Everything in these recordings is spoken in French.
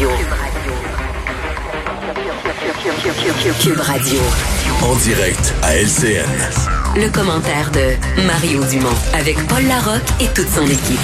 Radio. Cube Radio. En direct à LCN. Le commentaire de Mario Dumont avec Paul Larocque et toute son équipe.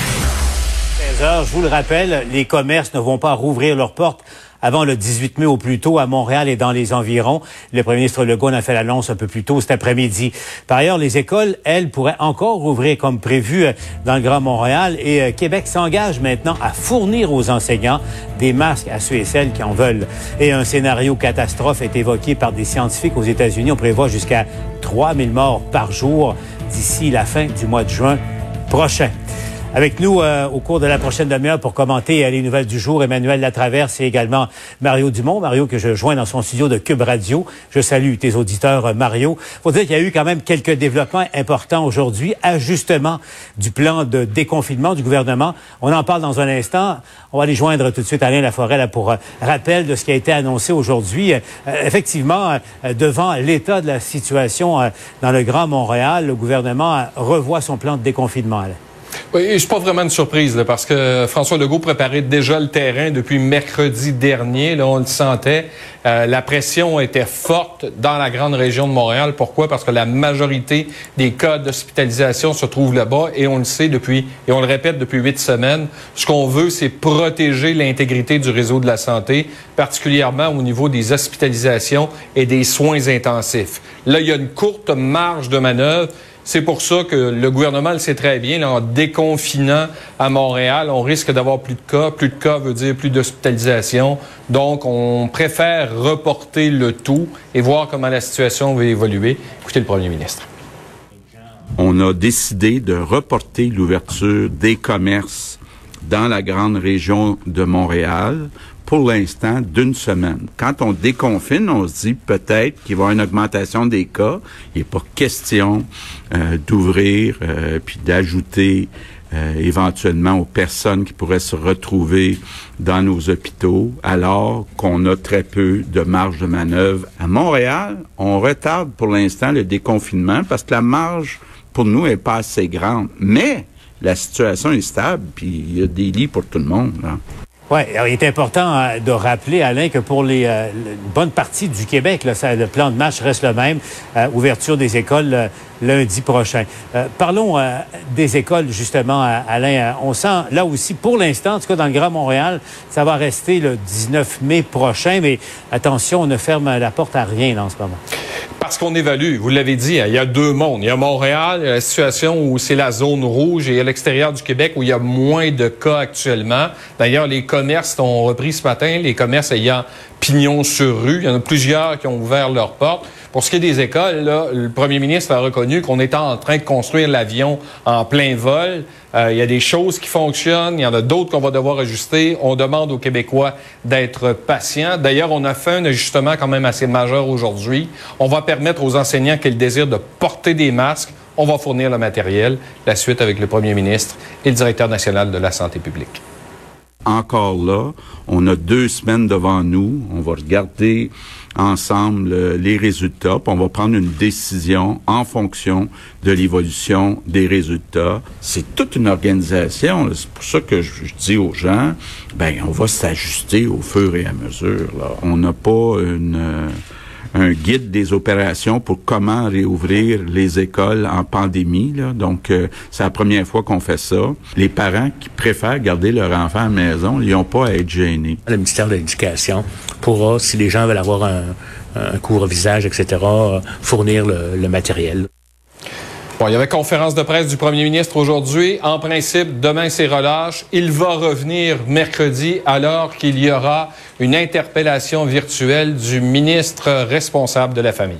16 heures, je vous le rappelle, les commerces ne vont pas rouvrir leurs portes avant le 18 mai au plus tôt à Montréal et dans les environs. Le premier ministre Legault en a fait l'annonce un peu plus tôt cet après-midi. Par ailleurs, les écoles, elles, pourraient encore rouvrir comme prévu euh, dans le Grand Montréal et euh, Québec s'engage maintenant à fournir aux enseignants des masques à ceux et celles qui en veulent. Et un scénario catastrophe est évoqué par des scientifiques aux États-Unis. On prévoit jusqu'à 3000 morts par jour d'ici la fin du mois de juin prochain. Avec nous euh, au cours de la prochaine demi-heure pour commenter euh, les nouvelles du jour, Emmanuel Latraverse et également Mario Dumont. Mario que je joins dans son studio de Cube Radio. Je salue tes auditeurs, euh, Mario. Faut dire qu'il y a eu quand même quelques développements importants aujourd'hui. Ajustement du plan de déconfinement du gouvernement. On en parle dans un instant. On va aller joindre tout de suite Alain Laforêt là, pour rappel de ce qui a été annoncé aujourd'hui. effectivement, devant l'état de la situation dans le Grand Montréal, le gouvernement revoit son plan de déconfinement. Oui, je suis pas vraiment une surprise parce que François Legault préparait déjà le terrain depuis mercredi dernier. Là, on le sentait. Euh, la pression était forte dans la grande région de Montréal. Pourquoi? Parce que la majorité des cas d'hospitalisation se trouvent là-bas et on le sait depuis et on le répète depuis huit semaines. Ce qu'on veut, c'est protéger l'intégrité du réseau de la santé, particulièrement au niveau des hospitalisations et des soins intensifs. Là, il y a une courte marge de manœuvre. C'est pour ça que le gouvernement le sait très bien. en déconfinant à Montréal, on risque d'avoir plus de cas. Plus de cas veut dire plus d'hospitalisation. Donc, on préfère reporter le tout et voir comment la situation va évoluer. Écoutez le premier ministre. On a décidé de reporter l'ouverture des commerces dans la grande région de Montréal pour l'instant d'une semaine. Quand on déconfine, on se dit peut-être qu'il va y avoir une augmentation des cas. Il n'est pas question euh, d'ouvrir euh, puis d'ajouter euh, éventuellement aux personnes qui pourraient se retrouver dans nos hôpitaux, alors qu'on a très peu de marge de manœuvre. À Montréal, on retarde pour l'instant le déconfinement parce que la marge pour nous est pas assez grande. Mais la situation est stable, puis il y a des lits pour tout le monde. Hein. Oui, il est important euh, de rappeler, Alain, que pour les euh, une bonne partie du Québec, là, le plan de match reste le même. Euh, ouverture des écoles lundi prochain. parlons des écoles, justement, Alain. on sent, là aussi, pour l'instant, en tout cas dans le Grand Montréal, ça va rester le 19 mai prochain, mais attention, on ne ferme la porte à rien en ce moment. Parce qu'on évalue, vous l'avez dit, hein, il y a deux mondes. Il y a Montréal, la situation où c'est la zone rouge et à l'extérieur du Québec où il y a moins de cas actuellement. D'ailleurs, les commerces ont repris ce matin, les commerces ayant pignon sur rue. Il y en a plusieurs qui ont ouvert leurs portes. Pour ce qui est des écoles, le premier ministre a reconnu qu'on était en train de construire l'avion en plein vol. Euh, il y a des choses qui fonctionnent, il y en a d'autres qu'on va devoir ajuster. On demande aux Québécois d'être patients. D'ailleurs, on a fait un ajustement quand même assez majeur aujourd'hui. On va permettre aux enseignants qui ont le désir de porter des masques. On va fournir le matériel. La suite avec le premier ministre et le directeur national de la santé publique encore là. On a deux semaines devant nous. On va regarder ensemble euh, les résultats, puis on va prendre une décision en fonction de l'évolution des résultats. C'est toute une organisation. C'est pour ça que je, dis aux gens, ben on va s'ajuster au fur et à mesure. On n'a pas une euh, un guide des opérations pour comment réouvrir les écoles en pandémie. Donc, euh, c'est la première fois qu'on fait ça. Les parents qui préfèrent garder leur enfant à la maison, ils n'ont pas à être gênés. Le ministère de l'Éducation pourra, si les gens veulent avoir un, un cours visage, etc., fournir le matériel. Bon, il y avait conférence de presse du premier ministre aujourd'hui. En principe, demain, c'est relâche. Il va revenir mercredi alors qu'il y aura une interpellation virtuelle du ministre responsable de la famille.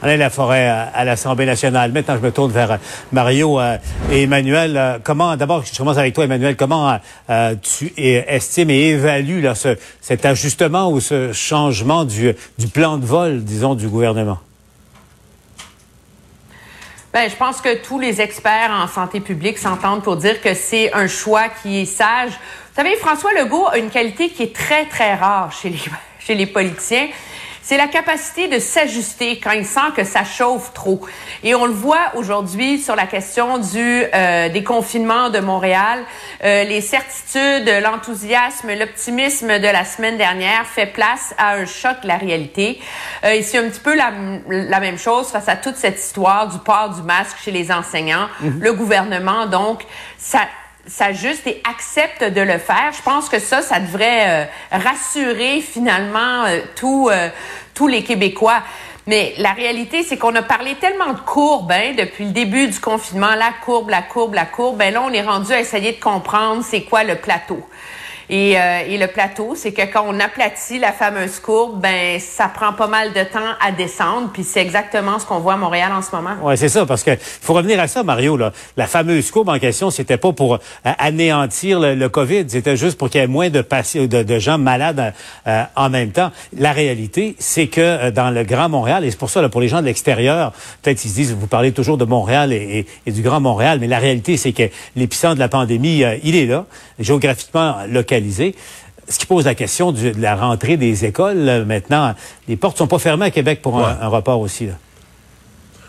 Alain Laforêt à l'Assemblée nationale. Maintenant, je me tourne vers Mario euh, et Emmanuel. Euh, comment, d'abord, je commence avec toi, Emmanuel. Comment euh, tu estimes et évalues là, ce, cet ajustement ou ce changement du plan de vol, disons, du gouvernement? Ben, je pense que tous les experts en santé publique s'entendent pour dire que c'est un choix qui est sage. Vous savez, François Legault a une qualité qui est très, très rare chez les, chez les politiciens c'est la capacité de s'ajuster quand il sent que ça chauffe trop. Et on le voit aujourd'hui sur la question du euh, des confinements de Montréal. Euh, les certitudes, l'enthousiasme, l'optimisme de la semaine dernière fait place à un choc de la réalité. Euh, et c'est un petit peu la, la, même chose face à toute cette histoire du port du masque chez les enseignants. Mm-hmm. Le gouvernement, donc, ça s'ajuste et accepte de le faire. Je pense que ça, ça devrait euh, rassurer finalement euh, tout, euh, tous les Québécois. Mais la réalité, c'est qu'on a parlé tellement de courbes hein, depuis le début du confinement, la courbe, la courbe, la courbe. Ben là, on est rendu à essayer de comprendre c'est quoi le plateau. Et, euh, et, le plateau, c'est que quand on aplatit la fameuse courbe, ben ça prend pas mal de temps à descendre. Puis c'est exactement ce qu'on voit à Montréal en ce moment. Ouais, c'est ça, parce que faut revenir à ça, Mario. Là. La fameuse courbe en question, c'était pas pour euh, anéantir le, Covid, c'était juste pour qu'il y ait moins de, de, de gens malades euh, en même temps. La réalité, c'est que dans le Grand Montréal, et c'est pour ça là, pour les gens de l'extérieur, peut-être ils se disent, vous parlez toujours de Montréal et, et, et du Grand Montréal, mais la réalité, c'est que l'épicentre de la pandémie, il est là, géographiquement local ce qui pose la question de la rentrée des écoles. Maintenant, les portes sont pas fermées à Québec pour un, un, report aussi. Là.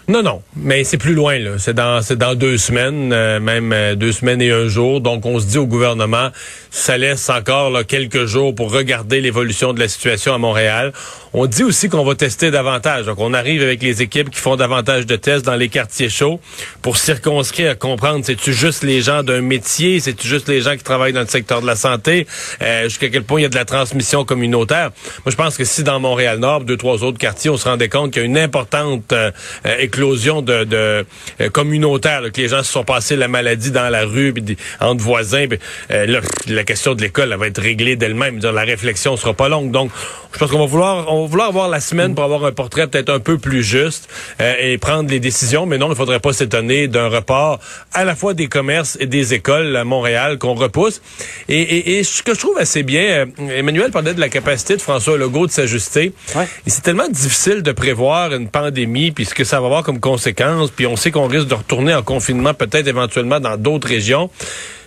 Non, non, mais c'est plus loin, là. C'est dans, c'est dans deux semaines, euh, même euh, deux semaines et un jour. Donc, on se dit au gouvernement, ça laisse encore là, quelques jours pour regarder l'évolution de la situation à Montréal. On dit aussi qu'on va tester davantage. Donc, on arrive avec les équipes qui font davantage de tests dans les quartiers chauds pour circonscrire, comprendre, c'est-tu juste les gens d'un métier, c'est-tu juste les gens qui travaillent dans le secteur de la santé, euh, jusqu'à quel point il y a de la transmission communautaire? Moi, je pense que si dans Montréal-Nord, deux, trois autres quartiers, on se rendait compte qu'il y a une importante euh, éclosion de, de euh, communautaire, que les gens se sont passés la maladie dans la rue, pis entre voisins. Euh, là, la question de l'école va être réglée d'elle-même. La réflexion sera pas longue. Donc, je pense qu'on va vouloir, vouloir avoir la semaine pour avoir un portrait peut-être un peu plus juste euh, et prendre les décisions. Mais non, il faudrait pas s'étonner d'un report à la fois des commerces et des écoles à Montréal qu'on repousse. Et, et, et, ce que je trouve assez bien, Emmanuel parlait de la capacité de François Legault de s'ajuster. Ouais. Et c'est tellement difficile de prévoir une pandémie puis ce que ça va avoir comme conséquence, puis on sait qu'on risque de retourner en confinement peut-être éventuellement dans d'autres régions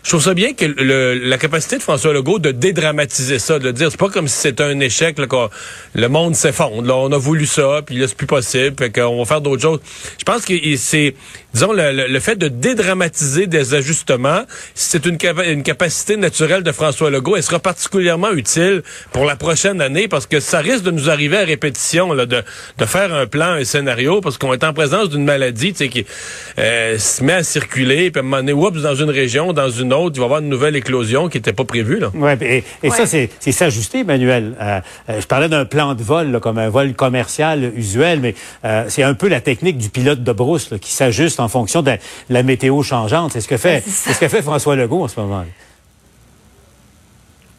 je trouve ça bien que le, la capacité de François Legault de dédramatiser ça, de dire c'est pas comme si c'était un échec, le monde s'effondre. On a voulu ça, puis là c'est plus possible, qu'on va faire d'autres choses. Je pense que c'est, disons, le, le, fait de dédramatiser des ajustements, c'est une, une capacité naturelle de François Legault. Elle sera particulièrement utile pour la prochaine année parce que ça risque de nous arriver à répétition là, de, de faire un plan, un scénario, parce qu'on est en présence d'une maladie, tu sais, qui euh, se met à circuler, puis à un moment donné, oups, dans une région, dans une autre, il va y avoir une nouvelle éclosion qui n'était pas prévue. Là. Ouais, et, et ouais. ça, c'est s'ajuster, Emmanuel. Euh, je parlais d'un plan de vol, là, comme un vol commercial usuel, mais euh, c'est un peu la technique du pilote de brousse là, qui s'ajuste en fonction de la météo changeante. C'est ce que fait, c'est ce que fait François Legault en ce moment.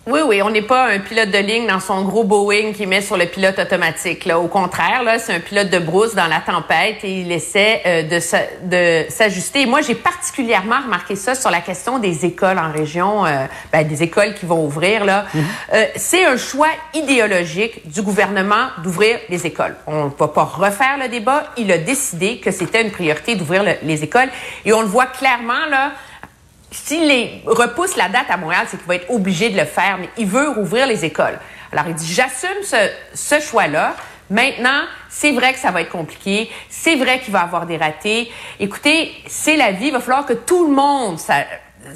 Oui, oui, on n'est pas un pilote de ligne dans son gros Boeing qui met sur le pilote automatique. Là. Au contraire, là, c'est un pilote de brousse dans la tempête et il essaie euh, de, s'ajuster. Moi, j'ai particulièrement remarqué ça sur la question des écoles en région, euh, ben, des écoles qui vont ouvrir. Là, mm -hmm. euh, c'est un choix idéologique du gouvernement d'ouvrir les écoles. On ne va pas refaire le débat. Il a décidé que c'était une priorité d'ouvrir les écoles et on le voit clairement là s'il repousse la date à Montréal, c'est qu'il va être obligé de le faire, mais il veut rouvrir les écoles. Alors, il dit, j'assume ce, choix-là. Maintenant, c'est vrai que ça va être compliqué. C'est vrai qu'il va avoir des ratés. Écoutez, c'est la vie. Il va falloir que tout le monde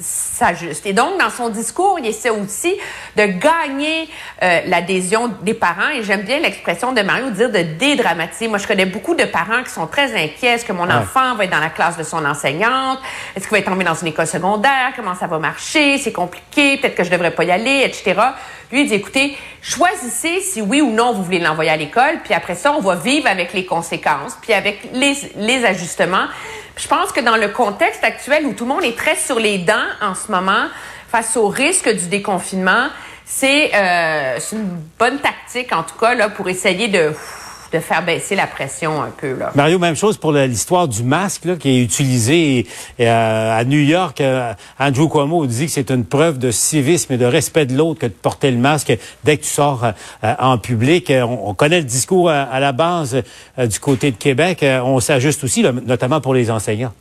s'ajuste. Et donc, dans son discours, il essaie aussi de gagner euh, l'adhésion des parents. Et j'aime bien l'expression de Mario dire de dédramatiser. Moi, je connais beaucoup de parents qui sont très inquiets. Est-ce que mon ouais. enfant va être dans la classe de son enseignante? Est-ce qu'il va être tombé dans une école secondaire? Comment ça va marcher? C'est compliqué. Peut-être que je devrais pas y aller, etc. Lui, il écoutez, choisissez si oui ou non vous voulez l'envoyer à l'école. Puis après ça, on va vivre avec les conséquences, puis avec les, les ajustements. Je pense que dans le contexte actuel où tout le monde est très sur les dents en ce moment, face au risque du déconfinement, c'est euh, une bonne tactique, en tout cas, là, pour essayer de de faire baisser la pression un peu. Là. Mario, même chose pour l'histoire du masque là, qui est utilisé euh, à New York. Euh, Andrew Cuomo dit que c'est une preuve de civisme et de respect de l'autre que de porter le masque dès que tu sors euh, en public. On, on, connaît le discours à, à la base du côté de Québec. on s'ajuste aussi, là, notamment pour les enseignants.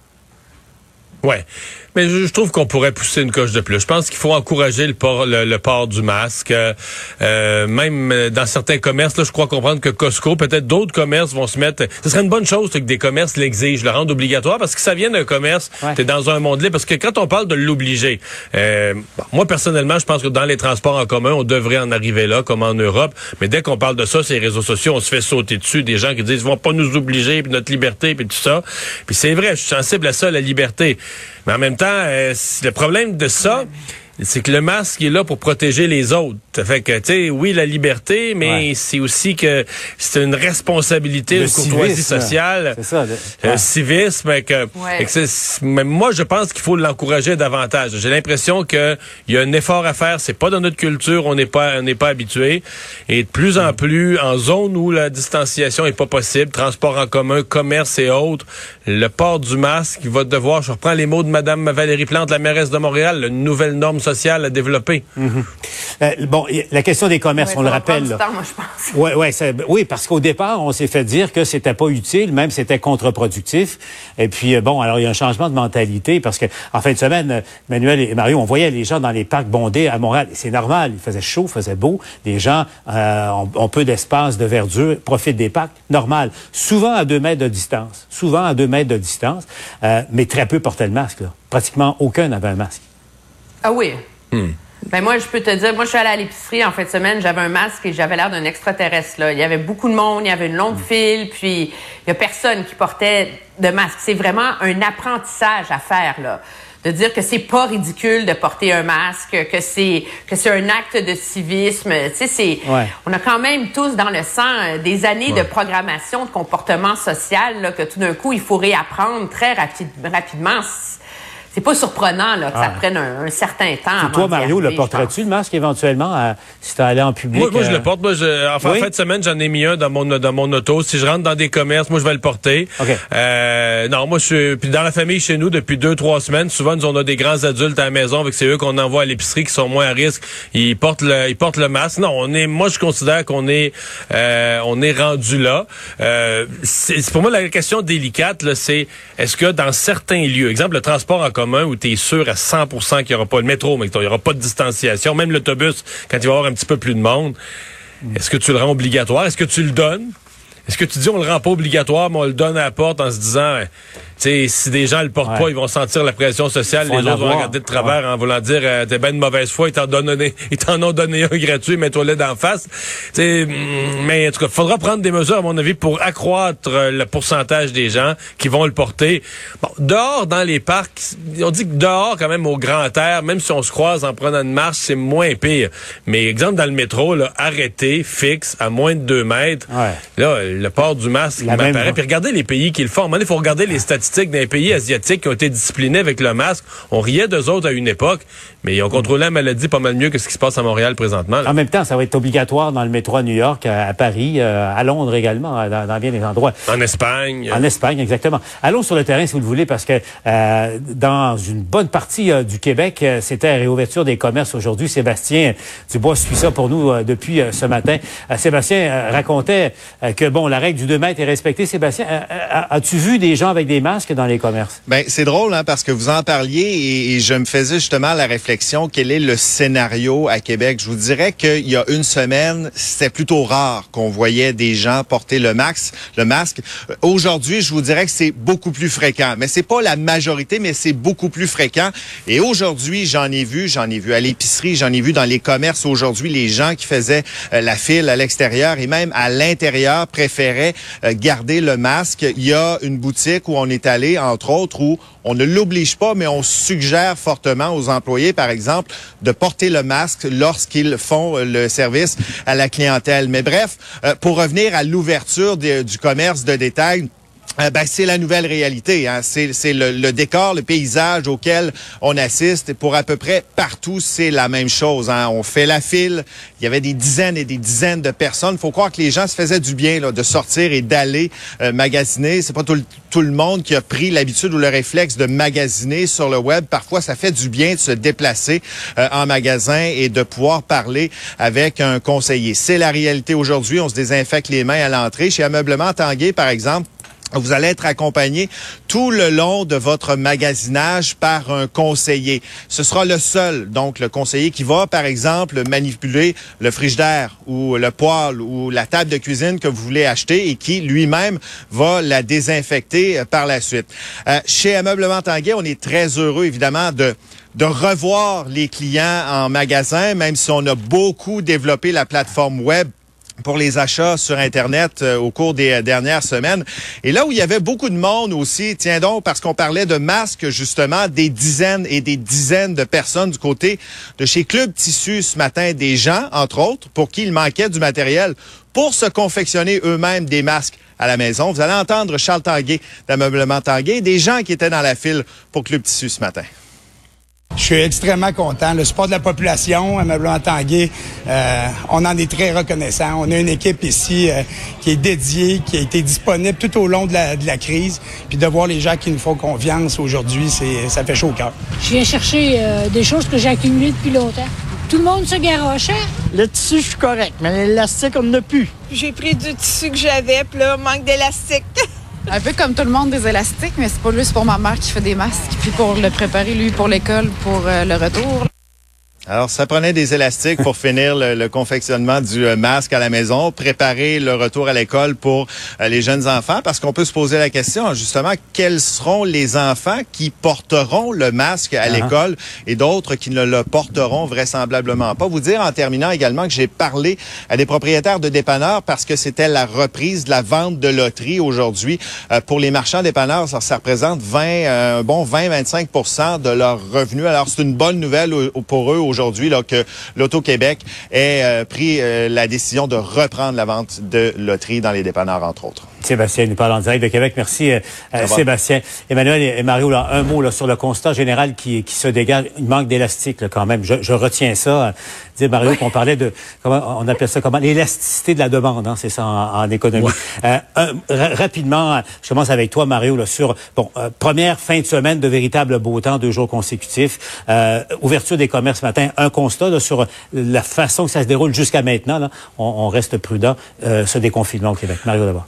Ouais. Mais je, trouve qu'on pourrait pousser une coche de plus. Je pense qu'il faut encourager le port, le, port du masque. Euh, euh, même dans certains commerces, là, je crois comprendre que Costco, peut-être d'autres commerces vont se mettre. Ce serait une bonne chose que des commerces l'exigent, le rendent obligatoire, parce que ça vient d'un commerce. T'es dans un monde libre. Parce que quand on parle de l'obliger, euh, moi personnellement, je pense que dans les transports en commun, on devrait en arriver là, comme en Europe. Mais dès qu'on parle de ça, ces réseaux sociaux, on se fait sauter dessus. Des gens qui disent, ils vont pas nous obliger, puis notre liberté, puis tout ça. Puis c'est vrai, je suis sensible à ça, la liberté. Mais en même euh, le problème de ça, c'est que le masque est là pour protéger les autres. Fait que, tu sais, oui, la liberté, mais c'est aussi que c'est une responsabilité, une courtoisie sociale. C'est ça. Le, civisme. Que, mais moi, je pense qu'il faut l'encourager davantage. J'ai l'impression qu'il y a un effort à faire. C'est pas dans notre culture. On n'est pas, on n'est pas habitué. Et de plus en plus, en zone où la distanciation est pas possible, transport en commun, commerce et autres, le port du masque, il va devoir, je reprends les mots de Madame Valérie Plante, la mairesse de Montréal, une nouvelle norme sociale à développer. Mhm. Euh, bon, la question des commerces, on le rappelle. Temps, moi, je pense. Ouais, ouais, oui, parce qu'au départ, on s'est fait dire que c'était pas utile, même c'était contre-productif. Et puis, euh, bon, alors il y a un changement de mentalité parce que en fin de semaine, euh, Manuel et Mario, on voyait les gens dans les parcs bondés à Montréal. C'est normal, il faisait chaud, il faisait beau. Les gens ont, peu d'espace, de verdure, profitent des parcs, normal. Souvent à deux mètres de distance, souvent à deux mètres de distance, mais très peu portaient le masque. Pratiquement aucun n'avait un masque. Ah oui. Hmm. Ben moi, je peux te dire, moi, je suis allée à l'épicerie en fin de semaine, j'avais un masque et j'avais l'air d'un extraterrestre. Là. Il y avait beaucoup de monde, il y avait une longue mm. file, puis il y a personne qui portait de masque. C'est vraiment un apprentissage à faire, là. De dire que c'est pas ridicule de porter un masque, que c'est que c'est un acte de civisme. Tu sais, c'est on a quand même tous dans le sang euh, des années de programmation de comportement social là, que tout d'un coup il faut réapprendre très rapidement c'est pas surprenant là, que ça ah. prenne un, certain temps. toi, Mario, le porterais-tu le masque éventuellement si tu allais en public? Moi, je le euh? porte. Moi, je, en fin de semaine, j'en ai mis un dans mon dans mon auto. Si je rentre dans des commerces, moi, je vais le porter. Euh, non, moi, je suis. Puis dans la famille chez nous, depuis deux, trois semaines, souvent, nous, on a des grands adultes à la maison, avec c'est eux qu'on envoie à l'épicerie qui sont moins à risque. Ils portent le, ils portent le masque. Non, on est. Moi, je considère qu'on est, euh, on est rendu là. Euh, c'est pour moi la question délicate. Là, c'est est-ce que dans certains lieux, exemple le transport en commun où tu es sûr à 100% qu'il n'y aura pas le métro, mais qu'il n'y aura pas de distanciation, même l'autobus, quand il va y avoir un petit peu plus de monde, est-ce que tu le rends obligatoire? Est-ce que tu le donnes? Est-ce que tu dis on le rend pas obligatoire, mais on le donne à la porte en se disant sais, si des gens le portent pas, ils vont sentir la pression sociale. les autres vont regarder de travers en voulant dire euh, t'es ben de mauvaise foi, ils t'en ils t'en ont donné un gratuit, mets-toi d'en face. T'sais, mm, mais en tout cas, faudra prendre des mesures, à mon avis, pour accroître euh, le pourcentage des gens qui vont le porter. Bon, dehors, dans les parcs, on dit que dehors, quand même, au grand air, même si on se croise en prenant une marche, c'est moins pire. Mais exemple, dans le métro, là, arrêté, fixe, à moins de deux mètres, là, le port du masque, il m'apparaît. Puis regardez les pays qui le font. il faut regarder les statistiques d'un pays asiatique qui ont été disciplinés avec le masque. On riait d'eux autres à une époque, mais ils ont contrôlé la maladie pas mal mieux que ce qui se passe à Montréal présentement. En même temps, ça va être obligatoire dans le métro à New York, à, Paris, euh, à Londres également, dans, bien des endroits. En Espagne. En Espagne, exactement. Allons sur le terrain, si vous le voulez, parce que euh, dans une bonne partie euh, du Québec, c'était la réouverture des commerces aujourd'hui. Sébastien Dubois suit ça pour nous depuis ce matin. Sébastien racontait que, bon, la règle du 2 mètres est respectée. Sébastien, as-tu vu des gens avec des masques dans les commerces? Ben c'est drôle hein, parce que vous en parliez et, je me faisais justement la réflexion quel est le scénario à Québec? Je vous dirais qu'il y a une semaine, c'était plutôt rare qu'on voyait des gens porter le max, le masque. Aujourd'hui, je vous dirais que c'est beaucoup plus fréquent, mais c'est pas la majorité, mais c'est beaucoup plus fréquent. Et aujourd'hui, j'en ai vu, j'en ai vu à l'épicerie, j'en ai vu dans les commerces aujourd'hui, les gens qui faisaient euh, la file à l'extérieur et même à l'intérieur préféraient euh, garder le masque. Il y a une boutique où on est aller, entre autres, où on ne l'oblige pas, mais on suggère fortement aux employés, exemple, de porter le masque lorsqu'ils font euh, le service à la clientèle. Mais bref, euh, pour revenir à l'ouverture du commerce de détail, euh, ben, c'est la nouvelle réalité. Hein. C'est, le, décor, le paysage auquel on assiste. Pour à peu près partout, c'est la même chose. Hein. On fait la file. Il y avait des dizaines et des dizaines de personnes. Faut croire que les gens se faisaient du bien là, de sortir et d'aller euh, magasiner. C'est pas tout le, tout le monde qui a pris l'habitude ou le réflexe de magasiner sur le web. Parfois, ça fait du bien de se déplacer euh, en magasin et de pouvoir parler avec un conseiller. C'est la réalité aujourd'hui. On se désinfecte les mains à l'entrée. Chez Ameublement Tanguay, par exemple, vous allez être accompagné tout le long de votre magasinage par un conseiller. Ce sera le seul, donc le conseiller qui va, par exemple, manipuler le frigidaire ou le poêle ou la table de cuisine que vous voulez acheter et qui lui-même va la désinfecter euh, par la suite. Euh, chez Ameublement Tanguay, on est très heureux, évidemment, de de revoir les clients en magasin, même si on a beaucoup développé la plateforme web pour les achats sur Internet euh, au cours des euh, dernières semaines. Et là où il y avait beaucoup de monde aussi, tiens donc, parce qu'on parlait de masques, justement, des dizaines et des dizaines de personnes du côté de chez Club Tissu ce matin, des gens, entre autres, pour qui il manquait du matériel pour se confectionner eux-mêmes des masques à la maison. Vous allez entendre Charles Tanguay d'Ameublement Tanguay, des gens qui étaient dans la file pour Club Tissu ce matin. Je suis extrêmement content. Le support de la population, ameublement Tanguay, euh, on en est très reconnaissant. On a une équipe ici euh, qui est dédiée, qui a été disponible tout au long de la, de la crise. Puis de voir les gens qui nous font confiance aujourd'hui, c'est ça fait chaud au cœur. Je viens chercher euh, des choses que j'ai accumulées depuis longtemps. Tout le monde se garochait. Le tissu, je suis correct, mais l'élastique, on n'a plus. J'ai pris du tissu que j'avais, puis là, manque d'élastique. Un peu comme tout le monde des élastiques, mais c'est pas lui, c'est pour ma mère qui fait des masques, puis pour le préparer, lui, pour l'école, pour euh, le retour. Alors, ça prenait des élastiques pour finir le, confectionnement du euh, masque à la maison, préparer le retour à l'école pour euh, les jeunes enfants, parce qu'on peut se poser la question, justement, quels seront les enfants qui porteront le masque à uh-huh. l'école et d'autres qui ne le porteront vraisemblablement pas? Vous dire en terminant également que j'ai parlé à des propriétaires de dépanneurs parce que c'était la reprise de la vente de loterie aujourd'hui. Euh, pour les marchands dépanneurs, ça, ça représente 20, bon 20-25% de leurs revenus. Alors, c'est une bonne nouvelle pour eux aujourd'hui que l'Auto-Québec ait euh, pris euh, la décision de reprendre la vente de loterie dans les dépanneurs, entre autres. Sébastien nous parle en direct de Québec. Merci, euh, Sébastien. Emmanuel et, Mario, là, un mot là, sur le constat général qui, qui se dégage. Il manque d'élastique quand même. Je, je, retiens ça. Dire Mario qu'on parlait de comment on appelle ça comment l'élasticité de la demande. Hein, c'est ça en, économie. Euh, rapidement, je commence avec toi, Mario, là, sur bon première fin de semaine de véritable beau temps, deux jours consécutifs. ouverture des commerces ce matin un constat là, sur la façon que ça se déroule jusqu'à maintenant. Là. On, on, reste prudent. Euh, ce déconfinement au Québec. Mario d'abord.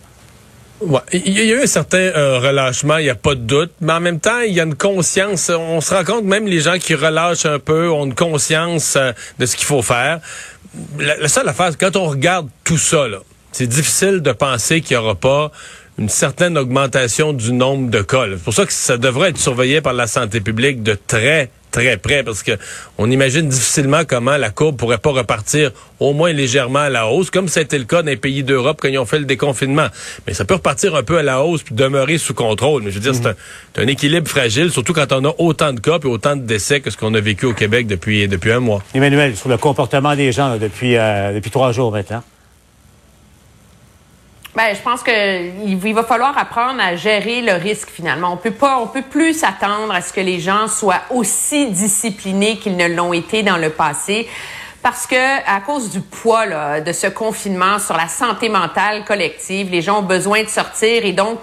Ouais, il y a eu un certain euh, relâchement, il n'y a pas de doute, mais en même temps, il y a une conscience, on se rend compte, même les gens qui relâchent un peu ont une conscience euh, de ce qu'il faut faire. La, seule affaire, quand on regarde tout ça, c'est difficile de penser qu'il n'y aura pas une certaine augmentation du nombre de cas. C'est pour ça que ça devrait être surveillé par la santé publique de très, très près parce que on imagine difficilement comment la courbe pourrait pas repartir au moins légèrement à la hausse, comme été le cas dans les pays d'Europe quand ils ont fait le déconfinement. Mais ça peut repartir un peu à la hausse puis demeurer sous contrôle. Mais je veux dire, c'est un, un, équilibre fragile, surtout quand on a autant de cas et autant de décès que ce qu'on a vécu au Québec depuis, depuis un mois. Emmanuel, sur le comportement des gens depuis, euh, depuis trois jours maintenant. Ben, je pense qu'il va falloir apprendre à gérer le risque finalement. On peut pas, on peut plus s'attendre à ce que les gens soient aussi disciplinés qu'ils ne l'ont été dans le passé. Parce que à cause du poids de ce confinement sur la santé mentale collective, les gens ont besoin de sortir et donc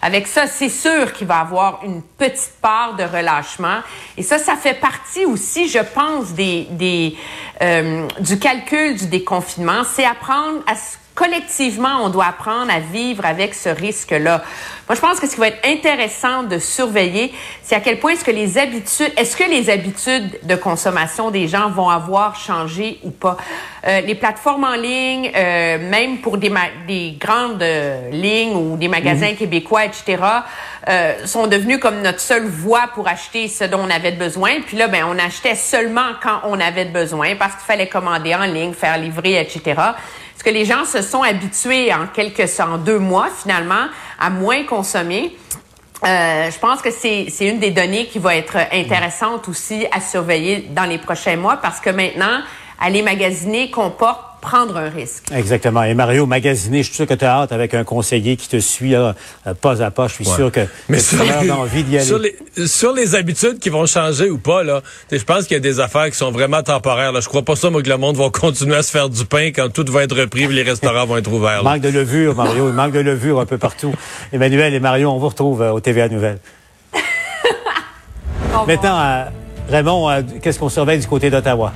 avec ça, c'est sûr qu'il va avoir une petite part de relâchement. Et ça, ça fait partie aussi, je pense, euh, du calcul du déconfinement. C'est apprendre à ce collectivement, on doit apprendre à vivre avec ce risque-là. Moi, je pense que ce qui va être intéressant de surveiller, c'est à quel point est-ce que les habitudes, est-ce que les habitudes de consommation des gens vont avoir changé ou pas? Euh, les plateformes en ligne, euh, même pour des, des grandes euh, lignes ou des magasins mhm. québécois, etc., euh, sont devenus comme notre seule voie pour acheter ce dont on avait besoin. Puis là, ben, on achetait seulement quand on avait besoin parce qu'il fallait commander en ligne, faire livrer, etc. Est-ce que les gens se sont habitués en quelques en deux mois finalement à moins consommer. Euh, je pense que c'est une des données qui va être intéressante aussi à surveiller dans les prochains mois parce que maintenant, aller magasiner comporte prendre un risque. Exactement. Et Mario, magasiner, je suis sûr que tu as hâte avec un conseiller qui te suit là, euh, pas à pas. Je suis sûr que, Mais tu as envie d'y aller. Sur les, sur les, habitudes qui vont changer ou pas, là, je pense qu'il y a des affaires qui sont vraiment temporaires. Là. Je crois pas ça, moi, que le monde va continuer à se faire du pain quand tout va être repris et les restaurants vont être ouverts. Il manque de levure, Mario. Il manque de levure un peu partout. Emmanuel et Mario, on vous retrouve euh, au TVA Nouvelles. Maintenant, euh, Raymond, qu'est-ce qu'on surveille du côté d'Ottawa?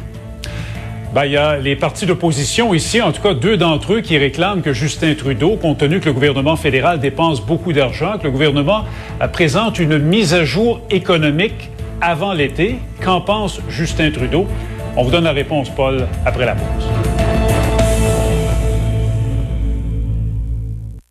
Ben, il y a les partis d'opposition ici, en tout cas deux d'entre eux, qui réclament que Justin Trudeau, compte tenu que le gouvernement fédéral dépense beaucoup d'argent, que le gouvernement euh, présente une mise à jour économique avant l'été. Qu'en pense Justin Trudeau? On vous donne la réponse, Paul, après la pause.